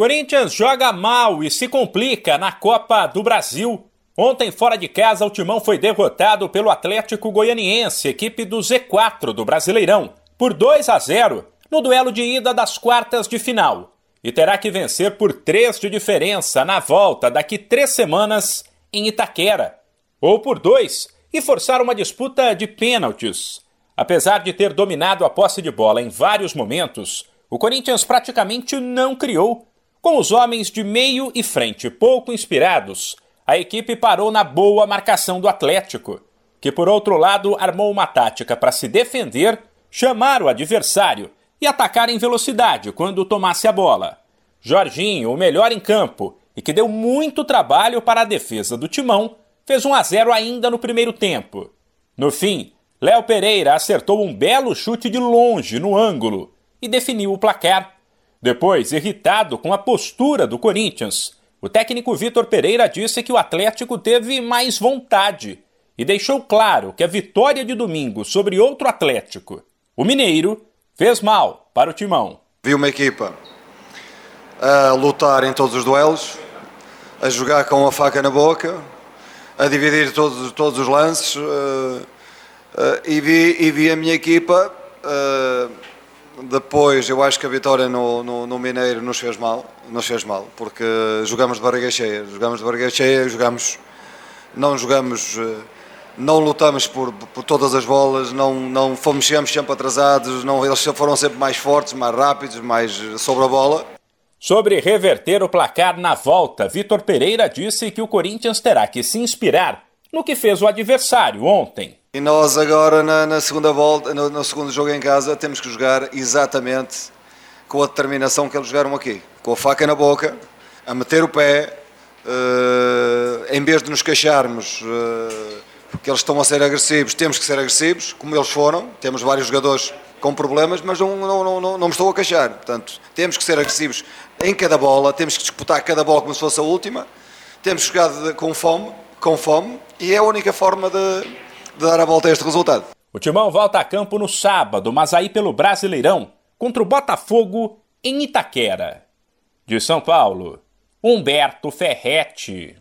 Corinthians joga mal e se complica na Copa do Brasil. Ontem, fora de casa, o Timão foi derrotado pelo Atlético Goianiense, equipe do Z4 do Brasileirão, por 2 a 0 no duelo de ida das quartas de final. E terá que vencer por 3 de diferença na volta daqui três semanas em Itaquera. Ou por 2 e forçar uma disputa de pênaltis. Apesar de ter dominado a posse de bola em vários momentos, o Corinthians praticamente não criou com os homens de meio e frente pouco inspirados, a equipe parou na boa marcação do Atlético, que por outro lado armou uma tática para se defender, chamar o adversário e atacar em velocidade quando tomasse a bola. Jorginho, o melhor em campo e que deu muito trabalho para a defesa do Timão, fez 1 a 0 ainda no primeiro tempo. No fim, Léo Pereira acertou um belo chute de longe no ângulo e definiu o placar depois, irritado com a postura do Corinthians, o técnico Vitor Pereira disse que o Atlético teve mais vontade e deixou claro que a vitória de domingo sobre outro Atlético, o Mineiro, fez mal para o timão. Vi uma equipa a lutar em todos os duelos, a jogar com a faca na boca, a dividir todos, todos os lances uh, uh, e, vi, e vi a minha equipa. Uh, depois, eu acho que a vitória no, no, no, Mineiro nos fez mal, nos fez mal, porque jogamos de barriga cheia, jogamos de barriga cheia, jogamos, não jogamos, eh, não lutamos por, por todas as bolas, não, não fomos chegamos sempre atrasados, não, eles foram sempre mais fortes, mais rápidos, mais sobre a bola. Sobre reverter o placar na volta, Vitor Pereira disse que o Corinthians terá que se inspirar no que fez o adversário ontem. E nós agora na, na segunda volta, no, no, segundo jogo em casa, temos que jogar exatamente com a determinação que eles jogaram aqui, com a faca na boca, a meter o pé, uh, em vez de nos queixarmos uh, que eles estão a ser agressivos, temos que ser agressivos, como eles foram. Temos vários jogadores com problemas, mas não, não, não, não, não me estou a queixar. Portanto, temos que ser agressivos em cada bola, temos que disputar cada bola como se fosse a última, temos que jogar com fome, com fome, e é a única forma dar a volta a este resultado. O Timão volta a campo no sábado, mas aí pelo Brasileirão, contra o Botafogo em Itaquera. De São Paulo, Humberto Ferretti.